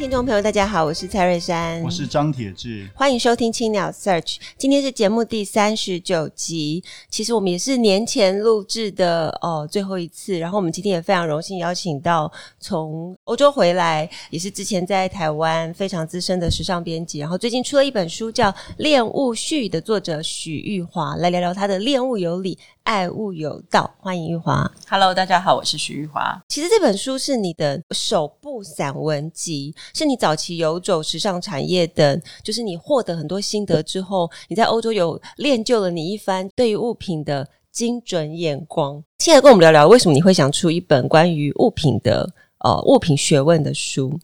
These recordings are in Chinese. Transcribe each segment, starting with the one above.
听众朋友，大家好，我是蔡瑞珊，我是张铁志，欢迎收听青鸟 Search。今天是节目第三十九集，其实我们也是年前录制的哦，最后一次。然后我们今天也非常荣幸邀请到从欧洲回来，也是之前在台湾非常资深的时尚编辑，然后最近出了一本书叫《恋物序》的作者许玉华，来聊聊他的恋物有理。爱物有道，欢迎玉华。Hello，大家好，我是徐玉华。其实这本书是你的首部散文集，是你早期游走时尚产业的，就是你获得很多心得之后，你在欧洲有练就了你一番对于物品的精准眼光。现在跟我们聊聊，为什么你会想出一本关于物品的呃物品学问的书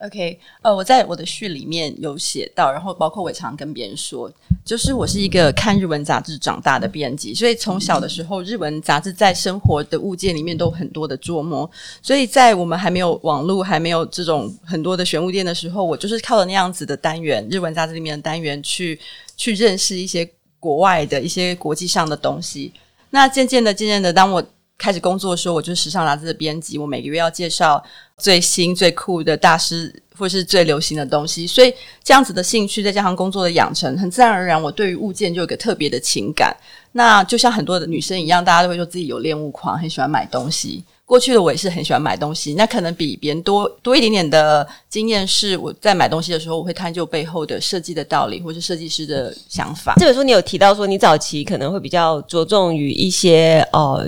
？OK，呃，我在我的序里面有写到，然后包括我常跟别人说，就是我是一个看日文杂志长大的编辑，所以从小的时候，日文杂志在生活的物件里面都有很多的琢磨，所以在我们还没有网络、还没有这种很多的玄物店的时候，我就是靠着那样子的单元，日文杂志里面的单元去去认识一些国外的一些国际上的东西。那渐渐的、渐渐的，当我开始工作的时候，我就是时尚杂志的编辑，我每个月要介绍最新最酷的大师或是最流行的东西，所以这样子的兴趣再加上工作的养成，很自然而然，我对于物件就有个特别的情感。那就像很多的女生一样，大家都会说自己有恋物狂，很喜欢买东西。过去的我也是很喜欢买东西，那可能比别人多多一点点的经验是，我在买东西的时候，我会探究背后的设计的道理，或是设计师的想法。这本书你有提到说，你早期可能会比较着重于一些呃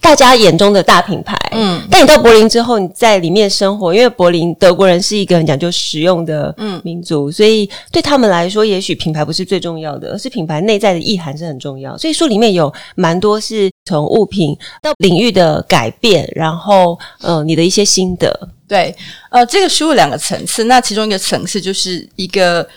大家眼中的大品牌，嗯，但你到柏林之后，你在里面生活，因为柏林德国人是一个很讲究实用的嗯民族，嗯，所以对他们来说，也许品牌不是最重要的，而是品牌内在的意涵是很重要。所以书里面有蛮多是从物品到领域的改变。然后，呃，你的一些心得，对，呃，这个书有两个层次，那其中一个层次就是一个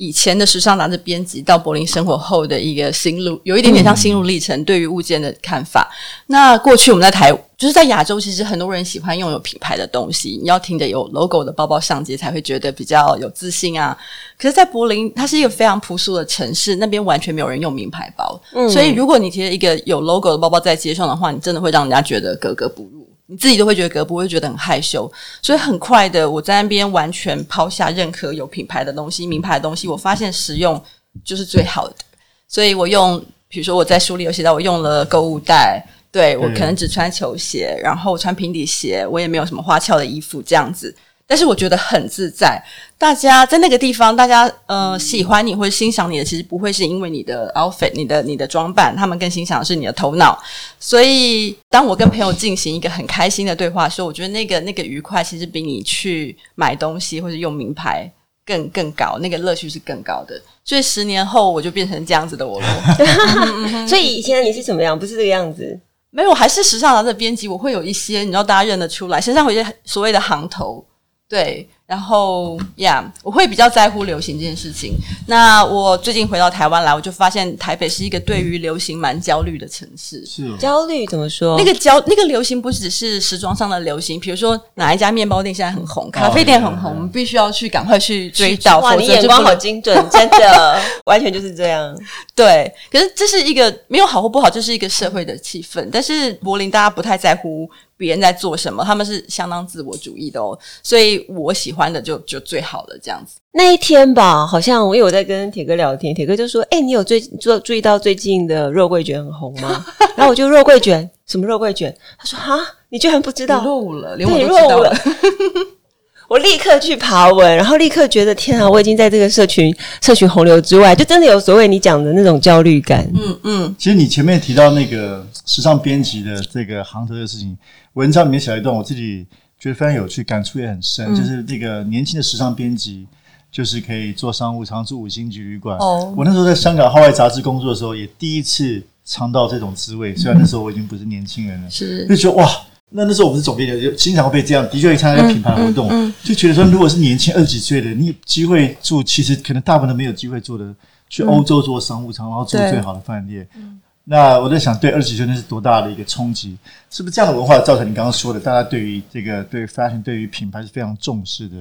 以前的时尚杂志编辑到柏林生活后的一个心路，有一点点像心路历程，对于物件的看法。嗯、那过去我们在台，就是在亚洲，其实很多人喜欢拥有品牌的东西，你要听着有 logo 的包包上街才会觉得比较有自信啊。可是，在柏林，它是一个非常朴素的城市，那边完全没有人用名牌包，嗯、所以如果你提着一个有 logo 的包包在街上的话，你真的会让人家觉得格格不入。你自己都会觉得格，不会觉得很害羞，所以很快的，我在那边完全抛下任何有品牌的东西、名牌的东西，我发现实用就是最好的。所以我用，比如说我在书里有写到，我用了购物袋，对，我可能只穿球鞋，然后穿平底鞋，我也没有什么花俏的衣服这样子。但是我觉得很自在，大家在那个地方，大家呃喜欢你或者欣赏你的，其实不会是因为你的 outfit、你的你的装扮，他们更欣赏的是你的头脑。所以，当我跟朋友进行一个很开心的对话的时候，我觉得那个那个愉快，其实比你去买东西或者用名牌更更高，那个乐趣是更高的。所以十年后，我就变成这样子的我了。所以以前你是怎么样？不是这个样子？没有，还是时尚杂志编辑，我会有一些，你知道，大家认得出来，身上有一些所谓的行头。对，然后呀，yeah, 我会比较在乎流行这件事情。那我最近回到台湾来，我就发现台北是一个对于流行蛮焦虑的城市。是、哦、焦虑怎么说？那个焦，那个流行不只是时装上的流行，比如说哪一家面包店现在很红，咖啡店很红，哦、我们必须要去赶快去追到。哇，你眼光好精准，真的，完全就是这样。对，可是这是一个没有好或不好，这是一个社会的气氛。但是柏林大家不太在乎。别人在做什么，他们是相当自我主义的哦，所以我喜欢的就就最好的这样子。那一天吧，好像我有在跟铁哥聊天，铁哥就说：“哎、欸，你有最注注意到最近的肉桂卷很红吗？” 然后我就肉桂卷，什么肉桂卷？他说：“哈，你居然不知道？落伍了，连我都知道了。”我立刻去爬文，然后立刻觉得天啊，我已经在这个社群社群洪流之外，就真的有所谓你讲的那种焦虑感。嗯嗯，其实你前面提到那个时尚编辑的这个行头的事情，文章里面写了一段，我自己觉得非常有趣，感触也很深，嗯、就是那个年轻的时尚编辑，就是可以做商务舱住五星级旅馆。哦，我那时候在香港号外杂志工作的时候，也第一次尝到这种滋味。虽然那时候我已经不是年轻人了，是就觉得哇。那那时候我们是总编辑，就经常会被这样，的确会参加品牌活动，嗯嗯嗯、就觉得说，如果是年轻二十几岁的，你有机会住，其实可能大部分都没有机会做的，去欧洲做商务舱，然后住最好的饭店。那我在想，对二十几岁那是多大的一个冲击？是不是这样的文化造成你刚刚说的，大家对于这个对 fashion 对于品牌是非常重视的？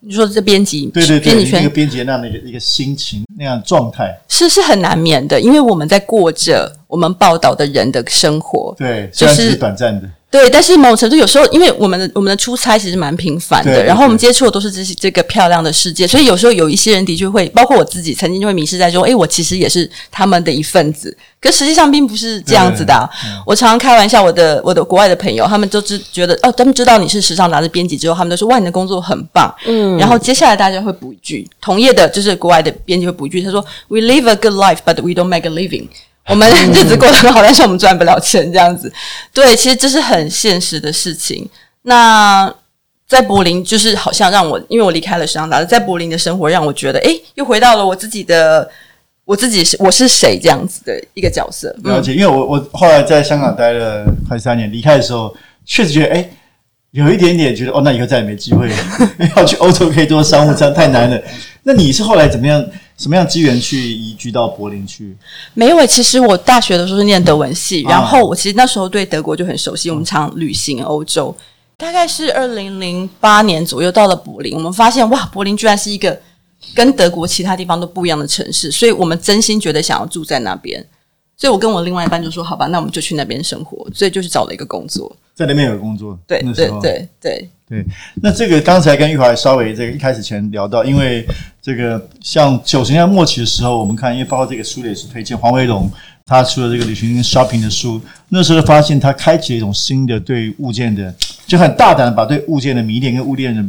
你说这编辑，对对对，编辑圈一个编辑那样的一个一个心情那样状态，是是很难免的，因为我们在过着我们报道的人的生活，对，就是虽然只是短暂的。对，但是某种程度有时候，因为我们的我们的出差其实蛮频繁的，然后我们接触的都是这些这个漂亮的世界，所以有时候有一些人的确会，包括我自己，曾经就会迷失在说，诶，我其实也是他们的一份子，可实际上并不是这样子的啊。我常常开玩笑，我的我的国外的朋友，他们都知觉得哦，他们知道你是时尚杂志编辑之后，他们都说哇，你的工作很棒。嗯，然后接下来大家会补一句，同业的就是国外的编辑会补一句，他说：“We live a good life, but we don't make a living。”我们日子过得很好，但是我们赚不了钱，这样子。对，其实这是很现实的事情。那在柏林，就是好像让我，因为我离开了时尚杂志，在柏林的生活让我觉得，诶，又回到了我自己的，我自己是我是谁这样子的一个角色。了解，因为我我后来在香港待了快三年，离开的时候确实觉得，哎，有一点点觉得，哦，那以后再也没机会了，要去欧洲可以做商务舱太难了。那你是后来怎么样？什么样机缘去移居到柏林去？没有，其实我大学的时候是念德文系，然后我其实那时候对德国就很熟悉，我们常旅行欧洲。大概是二零零八年左右到了柏林，我们发现哇，柏林居然是一个跟德国其他地方都不一样的城市，所以我们真心觉得想要住在那边。所以我跟我另外一半就说：“好吧，那我们就去那边生活。”所以就是找了一个工作，在那边有工作。对对对对。对，那这个刚才跟玉华稍微这个一开始前聊到，因为这个像九十年代末期的时候，我们看，因为包括这个书也是推荐黄维龙他出了这个旅行 shopping 的书，那时候发现他开启了一种新的对物件的，就很大胆的把对物件的迷恋跟物件的。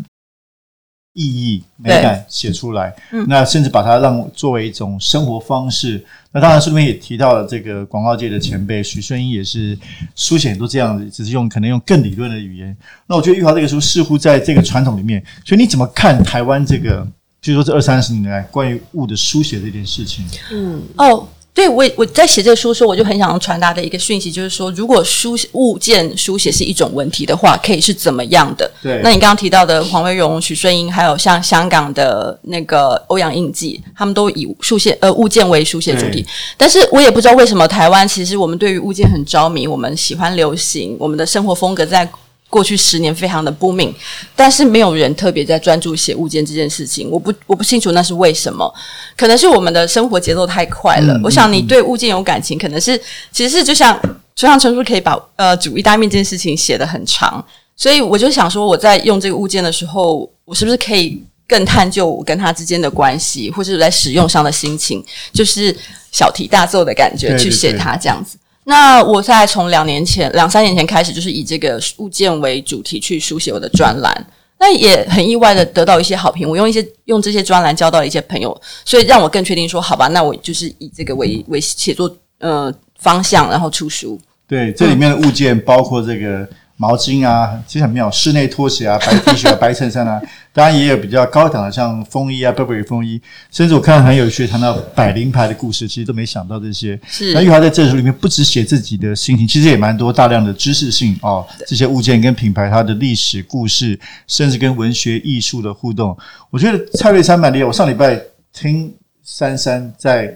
意义美感写出来，嗯、那甚至把它让作为一种生活方式。那当然书里面也提到了这个广告界的前辈许顺英，也是书写很多这样子，只是用可能用更理论的语言。那我觉得玉华这个书似乎在这个传统里面，所以你怎么看台湾这个，就是说这二三十年来关于物的书写这件事情？嗯，哦。对，我我在写这个书的时候，我就很想要传达的一个讯息，就是说，如果书物件书写是一种文体的话，可以是怎么样的？对。那你刚刚提到的黄维荣、许顺英，还有像香港的那个欧阳应季，他们都以书写呃物件为书写主题。但是我也不知道为什么台湾其实我们对于物件很着迷，我们喜欢流行，我们的生活风格在。过去十年非常的 booming，但是没有人特别在专注写物件这件事情。我不我不清楚那是为什么，可能是我们的生活节奏太快了。嗯、我想你对物件有感情，可能是其实是就像就像陈叔可以把呃煮意大利面这件事情写得很长，所以我就想说我在用这个物件的时候，我是不是可以更探究我跟他之间的关系，或者是在使用上的心情，就是小题大做的感觉去写它这样子。那我在从两年前、两三年前开始，就是以这个物件为主题去书写我的专栏。那也很意外的得到一些好评。我用一些用这些专栏交到了一些朋友，所以让我更确定说，好吧，那我就是以这个为为写作呃方向，然后出书。对，这里面的物件包括这个。毛巾啊，其实很妙。室内拖鞋啊，白 T 恤啊，白衬衫啊，当然也有比较高档的，像风衣啊，Burberry 风衣。甚至我看到很有趣，谈到百灵牌的故事，其实都没想到这些。是。那玉华在这书里面不只写自己的心情，其实也蛮多大量的知识性哦。这些物件跟品牌它的历史故事，甚至跟文学艺术的互动，我觉得蔡瑞山蛮厉害。我上礼拜听珊珊在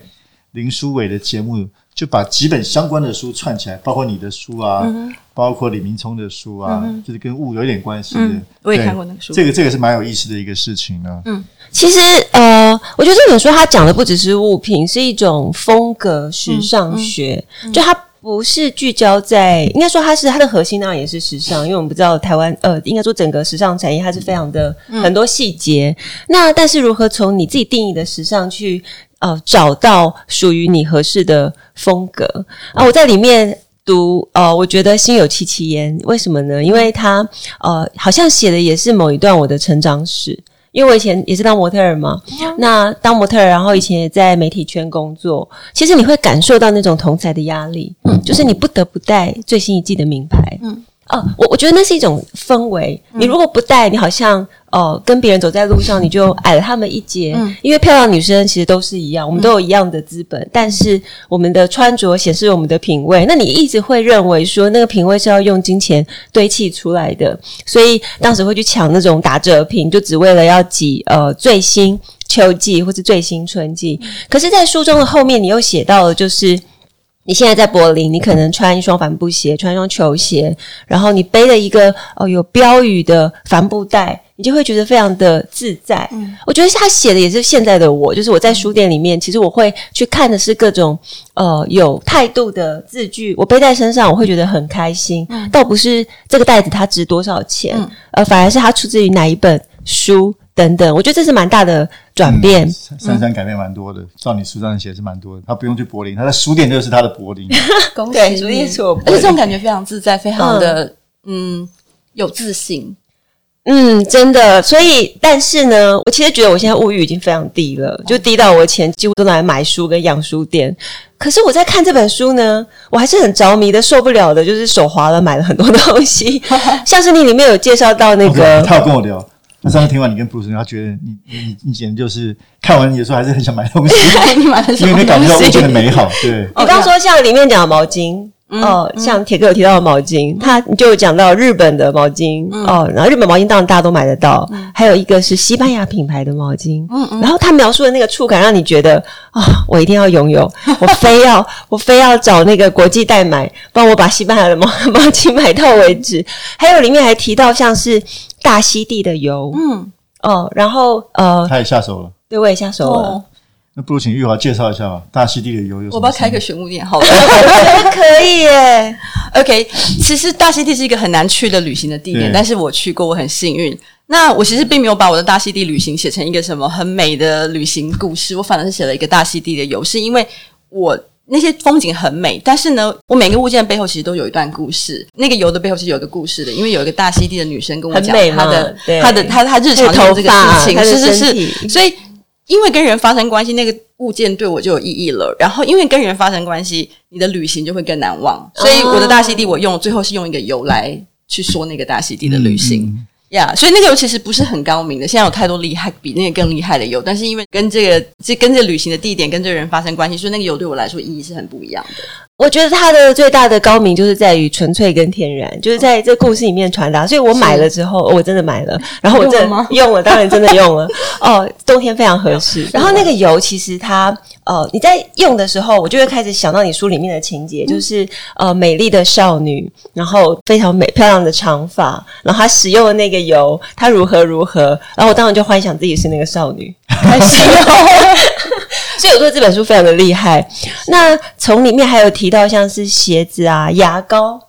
林书伟的节目。就把几本相关的书串起来，包括你的书啊，嗯、包括李明聪的书啊，嗯、就是跟物有一点关系的。嗯、我也看过那个书，这个这个是蛮有意思的一个事情啊。嗯，其实呃，我觉得这本书它讲的不只是物品，是一种风格时尚学。就它不是聚焦在，应该说它是它的核心当然也是时尚，因为我们不知道台湾呃，应该说整个时尚产业它是非常的、嗯、很多细节。那但是如何从你自己定义的时尚去？呃，找到属于你合适的风格啊！我在里面读，呃，我觉得心有戚戚焉。为什么呢？因为他呃，好像写的也是某一段我的成长史。因为我以前也是当模特儿嘛，嗯、那当模特儿，然后以前也在媒体圈工作。其实你会感受到那种同才的压力，嗯，就是你不得不带最新一季的名牌，嗯，哦，我我觉得那是一种氛围。嗯、你如果不戴，你好像哦、呃，跟别人走在路上，你就矮了他们一截。嗯、因为漂亮女生其实都是一样，我们都有一样的资本，嗯、但是我们的穿着显示我们的品味。那你一直会认为说那个品味是要用金钱堆砌出来的，所以当时会去抢那种打折品，就只为了要挤呃最新秋季或是最新春季。嗯、可是，在书中的后面，你又写到了就是。你现在在柏林，你可能穿一双帆布鞋，穿一双球鞋，然后你背了一个哦有标语的帆布袋，你就会觉得非常的自在。嗯，我觉得他写的也是现在的我，就是我在书店里面，其实我会去看的是各种呃有态度的字句，我背在身上，我会觉得很开心。嗯，倒不是这个袋子它值多少钱，嗯，呃，反而是它出自于哪一本书。等等，我觉得这是蛮大的转变。珊珊、嗯、改变蛮多的，嗯、照你书上写是蛮多的。他不用去柏林，他的书店就是他的柏林。恭喜你，对，而且这种感觉非常自在，非常的嗯，嗯有自信。嗯，真的。所以，但是呢，我其实觉得我现在物欲已经非常低了，就低到我的钱几乎都拿来买书跟养书店。可是我在看这本书呢，我还是很着迷的，受不了的，就是手滑了，买了很多东西。像是你里面有介绍到那个，okay, 他有跟我聊。那上次听完你跟布鲁斯，他觉得你你你简直就是看完有时候还是很想买东西，你买的因为你感觉到物件的美好。对，你刚说像里面讲的毛巾。哦，像铁哥有提到的毛巾，他就有讲到日本的毛巾哦，然后日本毛巾当然大家都买得到，还有一个是西班牙品牌的毛巾，嗯嗯，然后他描述的那个触感让你觉得啊，我一定要拥有，我非要我非要找那个国际代买，帮我把西班牙的毛毛巾买到为止。还有里面还提到像是大溪地的油，嗯哦，然后呃，他也下手了，对，我也下手了。那不如请玉华介绍一下吧。大溪地的油有什么？我不要开个玄武店，好了，可以耶。OK，其实大溪地是一个很难去的旅行的地点，但是我去过，我很幸运。那我其实并没有把我的大溪地旅行写成一个什么很美的旅行故事，我反而是写了一个大溪地的油，是因为我那些风景很美，但是呢，我每个物件背后其实都有一段故事。那个油的背后是有一个故事的，因为有一个大溪地的女生跟我讲她的她的她她日常的这个事情，是是是，所以。因为跟人发生关系，那个物件对我就有意义了。然后，因为跟人发生关系，你的旅行就会更难忘。所以，我的大溪地，我用最后是用一个油来去说那个大溪地的旅行嗯 yeah, 所以那个油其实不是很高明的，现在有太多厉害比那个更厉害的油。但是因为跟这个这跟这旅行的地点跟这个人发生关系，所以那个油对我来说意义是很不一样的。我觉得它的最大的高明就是在于纯粹跟天然，就是在这故事里面传达。所以我买了之后，是我真的买了，然后我真的用了，用了，当然真的用了。哦，冬天非常合适。然后那个油其实它，呃，你在用的时候，我就会开始想到你书里面的情节，就是呃，美丽的少女，然后非常美漂亮的长发，然后她使用的那个油，她如何如何，然后我当然就幻想自己是那个少女，开心哦。所以我说这本书非常的厉害。那从里面还有提到像是鞋子啊、牙膏，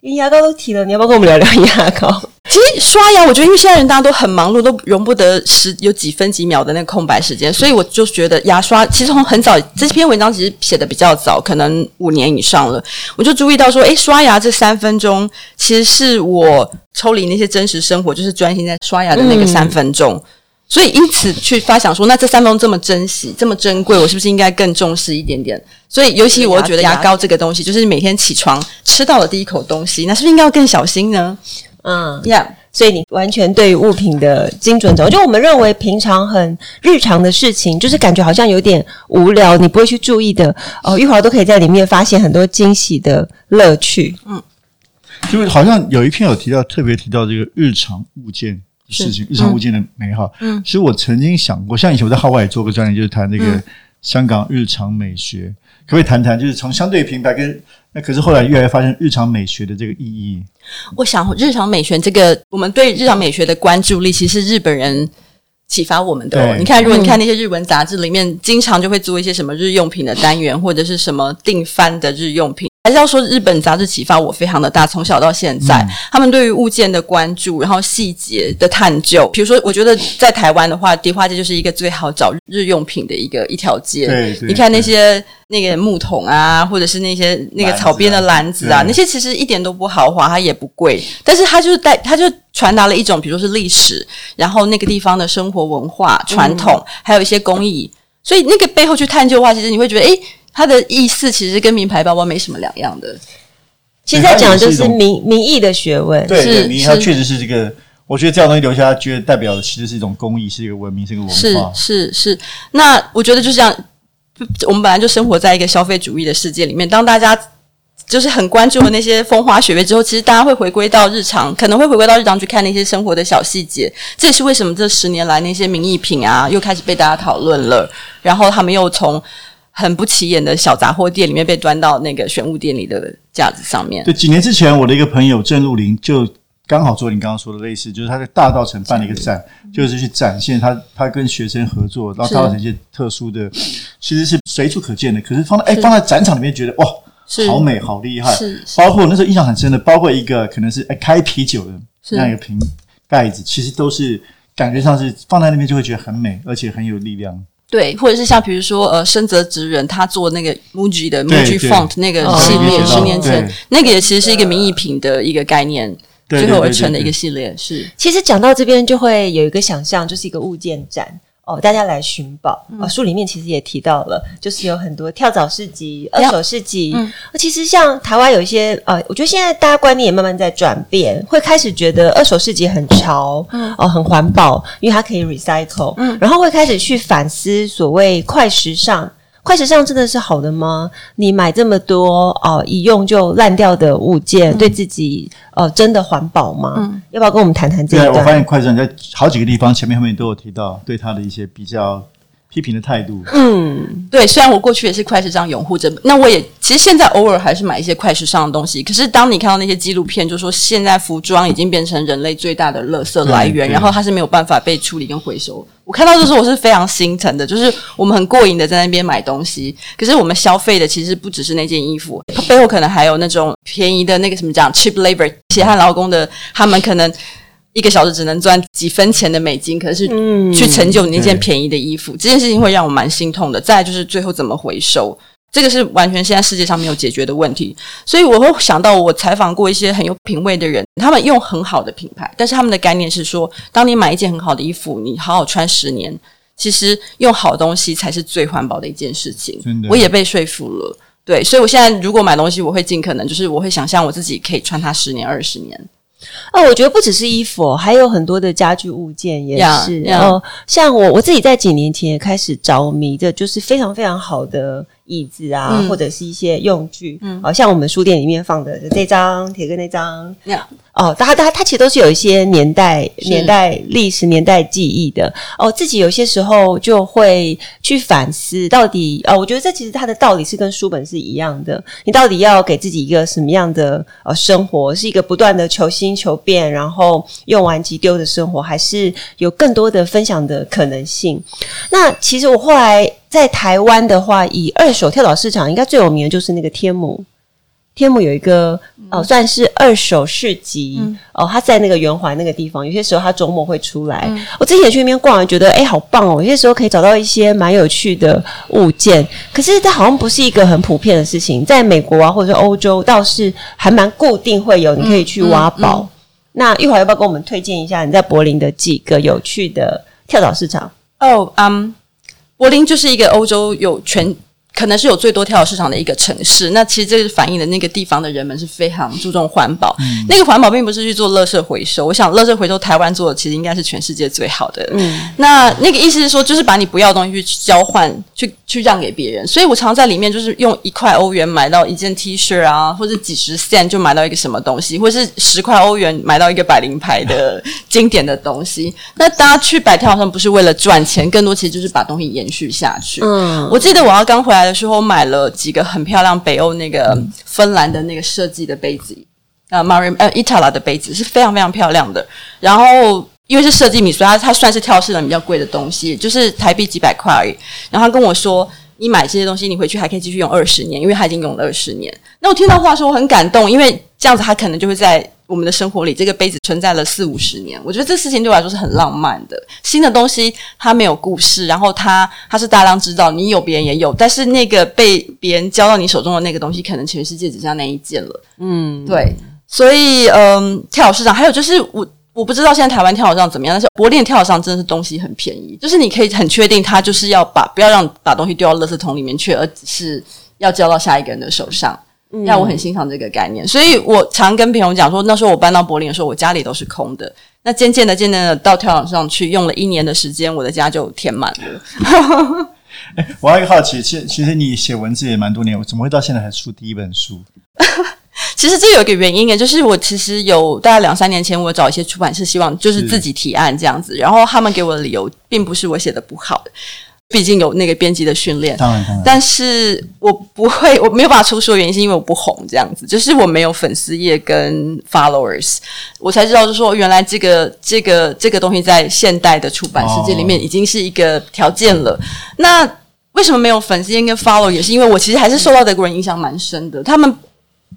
连牙膏都提了，你要不要跟我们聊聊牙膏？其实刷牙，我觉得因为现在人大家都很忙碌，都容不得十有几分几秒的那个空白时间，所以我就觉得牙刷其实从很早这篇文章其实写的比较早，可能五年以上了，我就注意到说，诶，刷牙这三分钟其实是我抽离那些真实生活，就是专心在刷牙的那个三分钟。嗯所以，因此去发想说，那这三分钟这么珍惜，这么珍贵，我是不是应该更重视一点点？所以，尤其我觉得牙膏这个东西，就是每天起床吃到的第一口东西，那是不是应该要更小心呢？嗯，，Yeah. 所以你完全对于物品的精准掌握，就我们认为平常很日常的事情，就是感觉好像有点无聊，你不会去注意的哦，玉华都可以在里面发现很多惊喜的乐趣。嗯，就是好像有一篇有提到，特别提到这个日常物件。事情，日常物件的美好。嗯，其实我曾经想过，像以前我在海外也做过专题，就是谈那个香港日常美学，嗯、可不可以谈谈？就是从相对品牌跟那，可是后来越来越发现日常美学的这个意义。我想，日常美学这个，我们对日常美学的关注力，其实日本人启发我们的。对你看，如果你看那些日文杂志里面，经常就会做一些什么日用品的单元，或者是什么订番的日用品。还是要说，日本杂志启发我非常的大，从小到现在，嗯、他们对于物件的关注，然后细节的探究。比如说，我觉得在台湾的话，迪化街就是一个最好找日用品的一个一条街。对，对，你看那些那个木桶啊，或者是那些那个草编的篮子啊，那些其实一点都不豪华，它也不贵，但是它就是带，它就传达了一种，比如说是历史，然后那个地方的生活文化传统，嗯、还有一些工艺。所以那个背后去探究的话，其实你会觉得，诶。它的意思其实跟名牌包包没什么两样的。其实在讲的就是民民意的学问。对，对，民意它确实是这个。我觉得这样东西留下来，觉得代表的其实是一种公益，是一个文明，是一个文化。是是是。那我觉得就是这样，我们本来就生活在一个消费主义的世界里面。当大家就是很关注的那些风花雪月之后，其实大家会回归到日常，可能会回归到日常去看那些生活的小细节。这也是为什么这十年来那些名艺品啊，又开始被大家讨论了。然后他们又从很不起眼的小杂货店里面被端到那个玄物店里的架子上面。对，几年之前，我的一个朋友郑露林就。刚好做你刚刚说的类似，就是他在大道城办了一个展，就是去展现他他跟学生合作，然后大稻埕一些特殊的，其实是随处可见的。可是放在哎放在展场里面，觉得哇，好美，好厉害。是包括那时候印象很深的，包括一个可能是哎开啤酒的那样一个瓶盖子，其实都是感觉上是放在那边就会觉得很美，而且很有力量。对，或者是像比如说呃深泽直人他做那个 MUJI 的 MUJI Font 那个系列，十年前那个也其实是一个名艺品的一个概念。最后而成的一个系列是，其实讲到这边就会有一个想象，就是一个物件展哦，大家来寻宝。嗯、哦，书里面其实也提到了，就是有很多跳蚤市集、二手市集。嗯，其实像台湾有一些呃，我觉得现在大家观念也慢慢在转变，会开始觉得二手市集很潮，嗯，哦，很环保，因为它可以 recycle，嗯，然后会开始去反思所谓快时尚。快时尚真的是好的吗？你买这么多哦，一用就烂掉的物件，嗯、对自己呃真的环保吗？嗯，要不要跟我们谈谈这个？对，我发现快时尚在好几个地方前面后面都有提到对它的一些比较。批评的态度，嗯，对。虽然我过去也是快时尚拥护者，那我也其实现在偶尔还是买一些快时尚的东西。可是当你看到那些纪录片，就说现在服装已经变成人类最大的垃圾来源，然后它是没有办法被处理跟回收。我看到这时候我是非常心疼的，就是我们很过瘾的在那边买东西，可是我们消费的其实不只是那件衣服，它背后可能还有那种便宜的那个什么讲 cheap labor 血汗劳工的，他们可能。一个小时只能赚几分钱的美金，可是去成就你那件便宜的衣服，嗯、这件事情会让我蛮心痛的。再来就是最后怎么回收，这个是完全现在世界上没有解决的问题。所以我会想到，我采访过一些很有品味的人，他们用很好的品牌，但是他们的概念是说，当你买一件很好的衣服，你好好穿十年，其实用好东西才是最环保的一件事情。我也被说服了。对，所以我现在如果买东西，我会尽可能就是我会想象我自己可以穿它十年、二十年。哦，我觉得不只是衣服，还有很多的家具物件也是。然后像我我自己在几年前也开始着迷的，就是非常非常好的椅子啊，嗯、或者是一些用具。嗯，好、呃、像我们书店里面放的这张铁哥那张。哦，它它它其实都是有一些年代、年代历史、年代记忆的。哦，自己有些时候就会去反思，到底哦，我觉得这其实它的道理是跟书本是一样的。你到底要给自己一个什么样的呃生活？是一个不断的求新求变，然后用完即丢的生活，还是有更多的分享的可能性？那其实我后来在台湾的话，以二手跳蚤市场，应该最有名的就是那个天母。天母有一个哦，算是二手市集、嗯、哦，他在那个圆环那个地方，有些时候他周末会出来。嗯、我之前去那边逛，觉得诶好棒哦，有些时候可以找到一些蛮有趣的物件。可是这好像不是一个很普遍的事情，在美国啊或者是欧洲倒是还蛮固定会有，你可以去挖宝。那一会儿要不要跟我们推荐一下你在柏林的几个有趣的跳蚤市场？哦，嗯，柏林就是一个欧洲有全。可能是有最多跳蚤市场的一个城市，那其实这是反映的那个地方的人们是非常注重环保。嗯、那个环保并不是去做垃圾回收，我想垃圾回收台湾做的其实应该是全世界最好的。嗯，那那个意思是说，就是把你不要的东西去交换，去去让给别人。所以我常常在里面就是用一块欧元买到一件 T 恤啊，或者几十 cent 就买到一个什么东西，或者是十块欧元买到一个百灵牌的经典的东西。那大家去摆跳蚤不是为了赚钱，更多其实就是把东西延续下去。嗯，我记得我要刚回来的时候，买了几个很漂亮北欧那个芬兰的那个设计的杯子，啊，Mari 呃，Itala 的杯子是非常非常漂亮的。然后因为是设计米，所以它它算是跳蚤市的比较贵的东西，就是台币几百块而已。然后他跟我说，你买这些东西，你回去还可以继续用二十年，因为它已经用了二十年。那我听到话说，我很感动，因为这样子它可能就会在。我们的生活里，这个杯子存在了四五十年，我觉得这事情对我来说是很浪漫的。新的东西它没有故事，然后它它是大量知道，你有别人也有，但是那个被别人交到你手中的那个东西，可能全世界只剩下那一件了。嗯，对。所以，嗯，跳蚤市场还有就是我我不知道现在台湾跳蚤怎么样，但是柏林跳蚤真的是东西很便宜，就是你可以很确定它就是要把不要让把东西丢到垃圾桶里面去，而只是要交到下一个人的手上。让我很欣赏这个概念。所以我常跟朋友讲说，那时候我搬到柏林的时候，我家里都是空的。那渐渐的、渐渐的到跳蚤上去，用了一年的时间，我的家就填满了。哎，我还有一个好奇，其实其实你写文字也蛮多年，我怎么会到现在还出第一本书？其实这有一个原因诶，就是我其实有大概两三年前，我找一些出版社，希望就是自己提案这样子，然后他们给我的理由，并不是我写的不好，毕竟有那个编辑的训练。当然，当然。但是我不会，我没有办法出书的原因，是因为我不红这样子，就是我没有粉丝页跟 followers，我才知道，就是说原来这个这个这个东西在现代的出版世界里面已经是一个条件了。哦、那为什么没有粉丝页跟 follow？也是因为我其实还是受到德国人影响蛮深的，他们。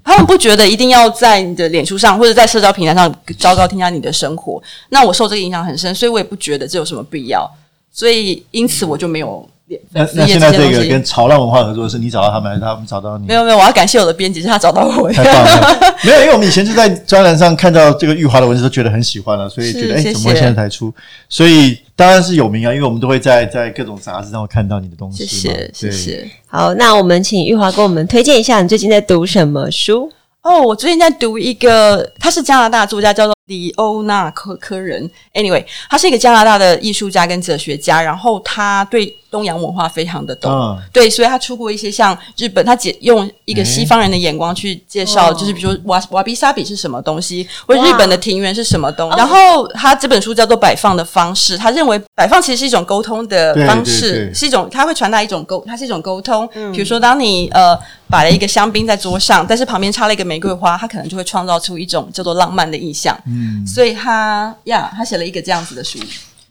他们不觉得一定要在你的脸书上或者在社交平台上昭告天下你的生活。那我受这个影响很深，所以我也不觉得这有什么必要。所以因此我就没有。那那现在这个跟潮浪文化合作是你找到他们，还是他们找到你？没有没有，我要感谢我的编辑，是他找到我。太棒了！没有，因为我们以前就在专栏上看到这个玉华的文字，都觉得很喜欢了，所以觉得哎，怎么会现在才出？所以当然是有名啊，因为我们都会在在各种杂志上看到你的东西。谢谢谢谢。好，那我们请玉华给我们推荐一下，你最近在读什么书？哦，我最近在读一个，他是加拿大作家，叫做李欧纳科科人。Anyway，他是一个加拿大的艺术家跟哲学家，然后他对。东洋文化非常的懂，嗯、对，所以他出过一些像日本，他解用一个西方人的眼光去介绍，就是比如说瓦瓦比萨比是什么东西，或者日本的庭园是什么东西。然后他这本书叫做《摆放的方式》，他认为摆放其实是一种沟通的方式，是一种他会传达一种沟，它是一种沟通。比如说，当你呃摆了一个香槟在桌上，但是旁边插了一个玫瑰花，它可能就会创造出一种叫做浪漫的意象。嗯，所以他呀，他写了一个这样子的书。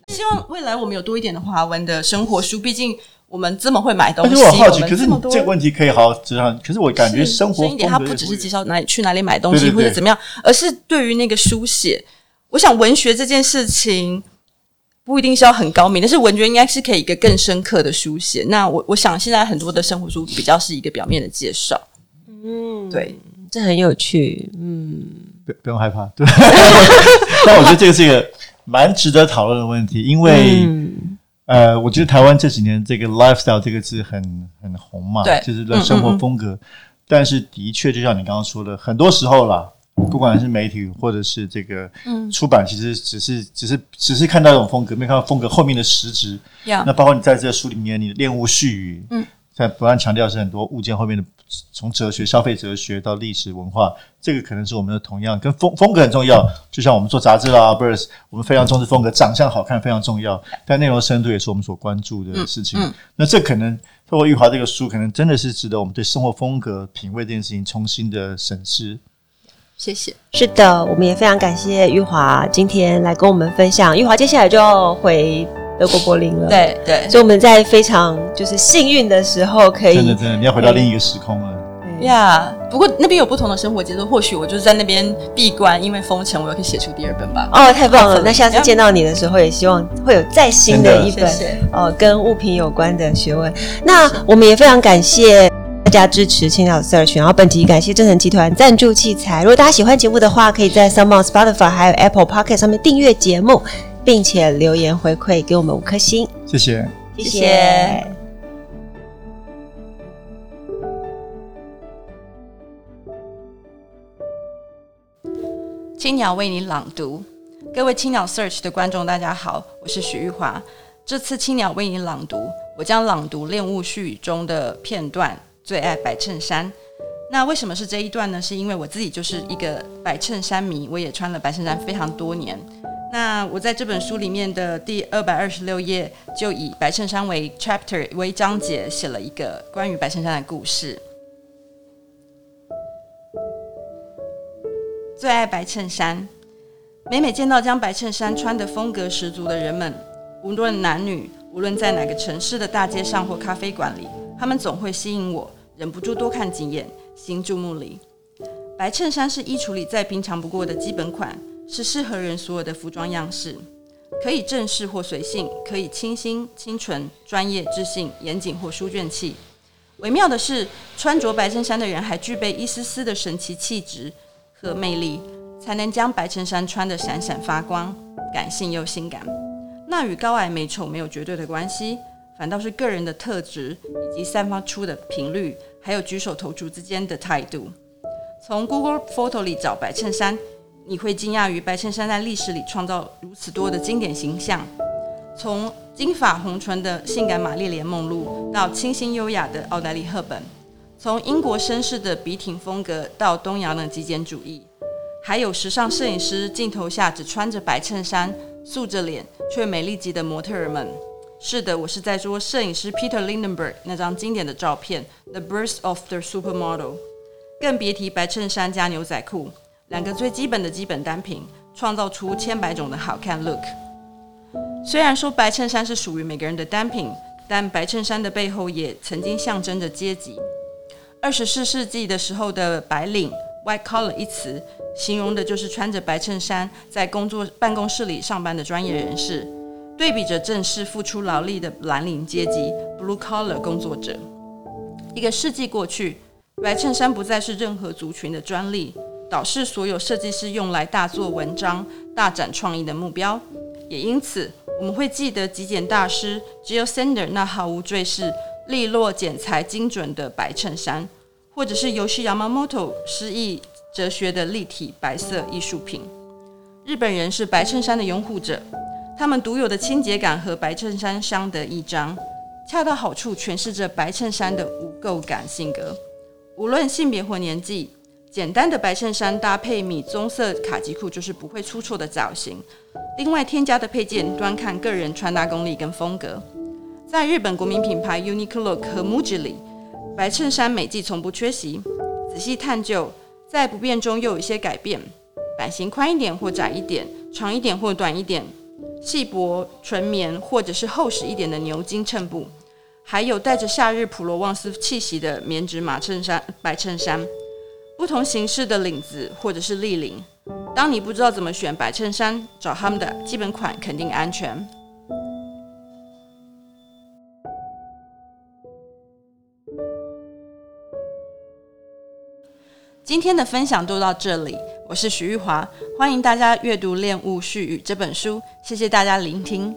希望未来我们有多一点的华文的生活书，毕竟我们这么会买东西。可是我好奇，可是你这个问题可以好好知道。可是我感觉生活一点，它不只是介绍哪里去哪里买东西或者怎么样，而是对于那个书写，我想文学这件事情不一定是要很高明，但是文学应该是可以一个更深刻的书写。那我我想现在很多的生活书比较是一个表面的介绍。嗯，对，这很有趣。嗯，不不用害怕。对，但我觉得这个是一个。蛮值得讨论的问题，因为、嗯、呃，我觉得台湾这几年这个 lifestyle 这个字很很红嘛，对，就是的生活风格。嗯嗯嗯，但是的确，就像你刚刚说的，很多时候啦，不管是媒体或者是这个出版，其实只是只是只是看到一种风格，没看到风格后面的实质。那包括你在这个书里面，你的恋物絮语，嗯。在不断强调是很多物件后面的，从哲学、消费哲学到历史文化，这个可能是我们的同样跟风风格很重要。就像我们做杂志啦，不是我们非常重视风格，长相好看非常重要，但内容深度也是我们所关注的事情。嗯嗯、那这可能透过玉华这个书，可能真的是值得我们对生活风格品味这件事情重新的审视。谢谢。是的，我们也非常感谢玉华今天来跟我们分享。玉华接下来就要回。德国柏林了，对对，所以我们在非常就是幸运的时候，可以真的真的，你要回到另一个时空了呀。Yeah, 不过那边有不同的生活节奏，或许我就是在那边闭关，因为封城，我又可以写出第二本吧。哦，太棒了！那下次见到你的时候，也希望会有再新的一本哦，跟物品有关的学问。那我们也非常感谢大家支持青鸟 Search，然后本集感谢正成集团赞助器材。如果大家喜欢节目的话，可以在 s o m e o n Spotify 还有 Apple Pocket 上面订阅节目。并且留言回馈给我们五颗星，谢谢，谢谢。青鸟为你朗读，各位青鸟 Search 的观众，大家好，我是许玉华。这次青鸟为你朗读，我将朗读恋物絮语中的片段，最爱白衬衫。那为什么是这一段呢？是因为我自己就是一个白衬衫迷，我也穿了白衬衫非常多年。那我在这本书里面的第二百二十六页，就以白衬衫为 chapter 为章节，写了一个关于白衬衫的故事。最爱白衬衫，每每见到将白衬衫穿得风格十足的人们，无论男女，无论在哪个城市的大街上或咖啡馆里，他们总会吸引我，忍不住多看几眼，心注目礼。白衬衫是衣橱里再平常不过的基本款。是适合人所有的服装样式，可以正式或随性，可以清新、清纯、专业、知性、严谨或书卷气。微妙的是，穿着白衬衫的人还具备一丝丝的神奇气质和魅力，才能将白衬衫穿得闪闪发光，感性又性感。那与高矮美丑没有绝对的关系，反倒是个人的特质以及散发出的频率还有举手投足之间的态度。从 Google Photo 里找白衬衫，你会惊讶于白衬衫在历史里创造如此多的经典形象。从金发红唇的性感玛丽莲梦露，到清新优雅的奥黛丽赫本；从英国绅士的笔挺风格，到东洋的极简主义。还有时尚摄影师镜头下只穿着白衬衫、素着脸却美丽极的模特儿们。是的，我是在说摄影师 Peter Lindenberg 那张经典的照片《The Birth of the Supermodel》。更别提白衬衫加牛仔裤，两个最基本的基本单品，创造出千百种的好看 look。虽然说白衬衫是属于每个人的单品，但白衬衫的背后也曾经象征着阶级。二十四世纪的时候的白领 （white collar） 一词。形容的就是穿着白衬衫在工作办公室里上班的专业人士，对比着正式付出劳力的蓝领阶级 （blue collar） 工作者。一个世纪过去，白衬衫不再是任何族群的专利，倒是所有设计师用来大做文章、大展创意的目标。也因此，我们会记得极简大师 Jil Sander 那毫无赘饰、利落剪裁、精准的白衬衫，或者是游戏 Yamamoto 诗意。哲学的立体白色艺术品。日本人是白衬衫的拥护者，他们独有的清洁感和白衬衫相得益彰，恰到好处诠释着白衬衫的无垢感性格。无论性别或年纪，简单的白衬衫搭配米棕色卡其裤就是不会出错的造型。另外添加的配件，端看个人穿搭功力跟风格。在日本国民品牌 Uniqlo 和 Muji 里，白衬衫每季从不缺席。仔细探究。在不变中又有一些改变，版型宽一点或窄一点，长一点或短一点，细薄纯棉或者是厚实一点的牛津衬布，还有带着夏日普罗旺斯气息的棉质马衬衫、白衬衫，不同形式的领子或者是立领。当你不知道怎么选白衬衫，找他们的基本款肯定安全。今天的分享就到这里，我是许玉华，欢迎大家阅读《恋物絮语》这本书，谢谢大家聆听。